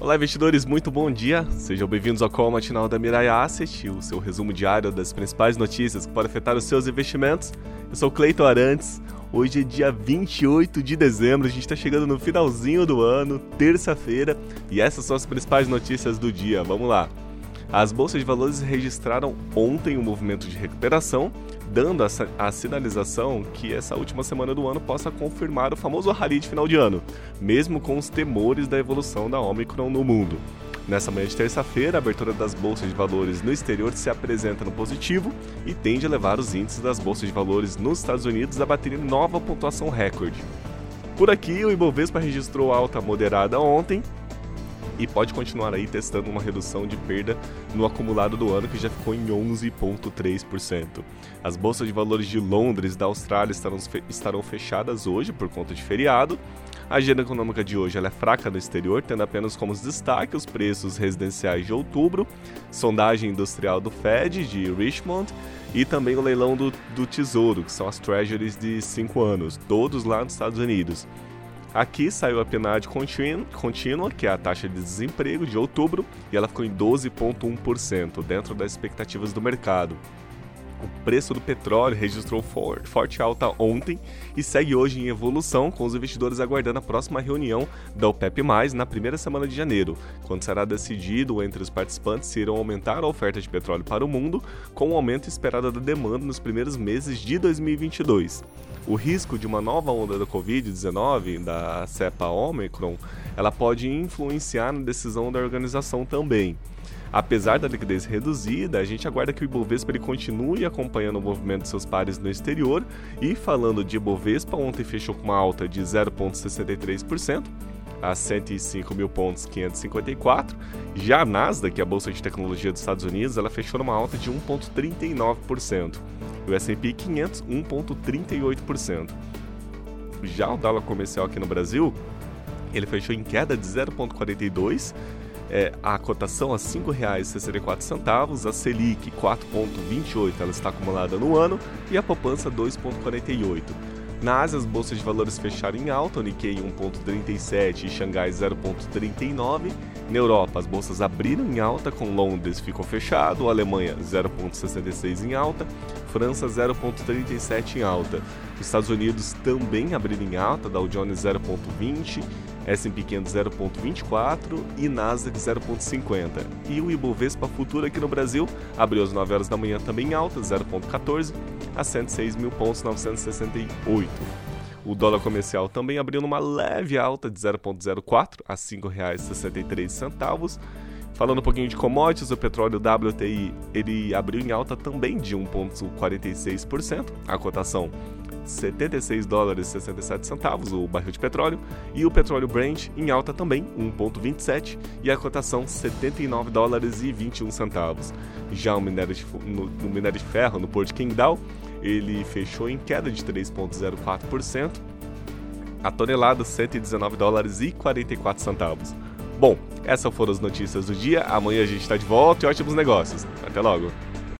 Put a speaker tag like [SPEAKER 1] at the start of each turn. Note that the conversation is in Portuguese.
[SPEAKER 1] Olá, investidores, muito bom dia. Sejam bem-vindos ao call matinal da Mirai Asset, o seu resumo diário das principais notícias que podem afetar os seus investimentos. Eu sou Cleiton Arantes. Hoje é dia 28 de dezembro, a gente está chegando no finalzinho do ano, terça-feira, e essas são as principais notícias do dia. Vamos lá. As bolsas de valores registraram ontem um movimento de recuperação, dando a, a, sinalização que essa última semana do ano possa confirmar o famoso rally de final de ano, mesmo com os temores da evolução da Omicron no mundo. Nessa manhã de terça-feira, a abertura das bolsas de valores no exterior se apresenta no positivo e tende a levar os índices das bolsas de valores nos Estados Unidos a baterem nova pontuação recorde. Por aqui, o Ibovespa registrou alta moderada ontem, e pode continuar aí testando uma redução de perda no acumulado do ano que já ficou em 11,3%. As bolsas de valores de Londres e da Austrália estarão, fechadas hoje por conta de feriado. A agenda econômica de hoje é fraca no exterior, tendo apenas como destaque os preços residenciais de outubro, sondagem industrial do Fed de Richmond e também o leilão do, do Tesouro, que são as Treasuries de 5 anos, todos lá nos Estados Unidos. Aqui saiu a PNAD contínua, que é a taxa de desemprego de outubro, e ela ficou em 12,1%, dentro das expectativas do mercado. O preço do petróleo registrou forte alta ontem e segue hoje em evolução, com os investidores aguardando a próxima reunião da OPEP+, na primeira semana de janeiro, quando será decidido entre os participantes se irão aumentar a oferta de petróleo para o mundo, com o aumento esperado da demanda nos primeiros meses de 2022. O risco de uma nova onda da Covid-19, da cepa Omicron, ela pode influenciar na decisão da organização também. Apesar da liquidez reduzida, a gente aguarda que o Ibovespa ele continue acompanhando o movimento de seus pares no exterior e falando de Ibovespa, ontem fechou com uma alta de 0,63% a 105 mil pontos 554. Já a Nasdaq, a bolsa de tecnologia dos Estados Unidos, ela fechou numa alta de 1,39%. O S&P 500 1,38%. Já o dólar comercial aqui no Brasil, ele fechou em queda de 0,42 é, a cotação a R$ 5,64, a Selic 4,28, ela está acumulada no ano, e a poupança 2,48. Na Ásia, as bolsas de valores fecharam em alta, o Nikkei 1,37 e Xangai 0,39. Na Europa, as bolsas abriram em alta, com Londres ficou fechado, Alemanha 0,66 em alta, França 0,37 em alta. Os Estados Unidos também abriram em alta, Dow Jones 0,20, S&P 500 0,24 e Nasdaq 0,50. E o Ibovespa Futuro aqui no Brasil abriu às 9 horas da manhã também em alta, 0,14 a 106 mil pontos 968. O dólar comercial também abriu numa leve alta de 0,04 a R$ 5,63. Falando um pouquinho de commodities, o petróleo WTI ele abriu em alta também de 1,46%, a cotação 76 dólares e 67 centavos o barril de petróleo e o petróleo Brent em alta também 1.27 e a cotação 79 dólares e 21 centavos. Já o minério de, no, no minério de ferro no Porto de Qingdao ele fechou em queda de 3,04%, a tonelada 119 dólares e 44 centavos. Bom, essas foram as notícias do dia. Amanhã a gente está de volta e ótimos negócios. Até logo!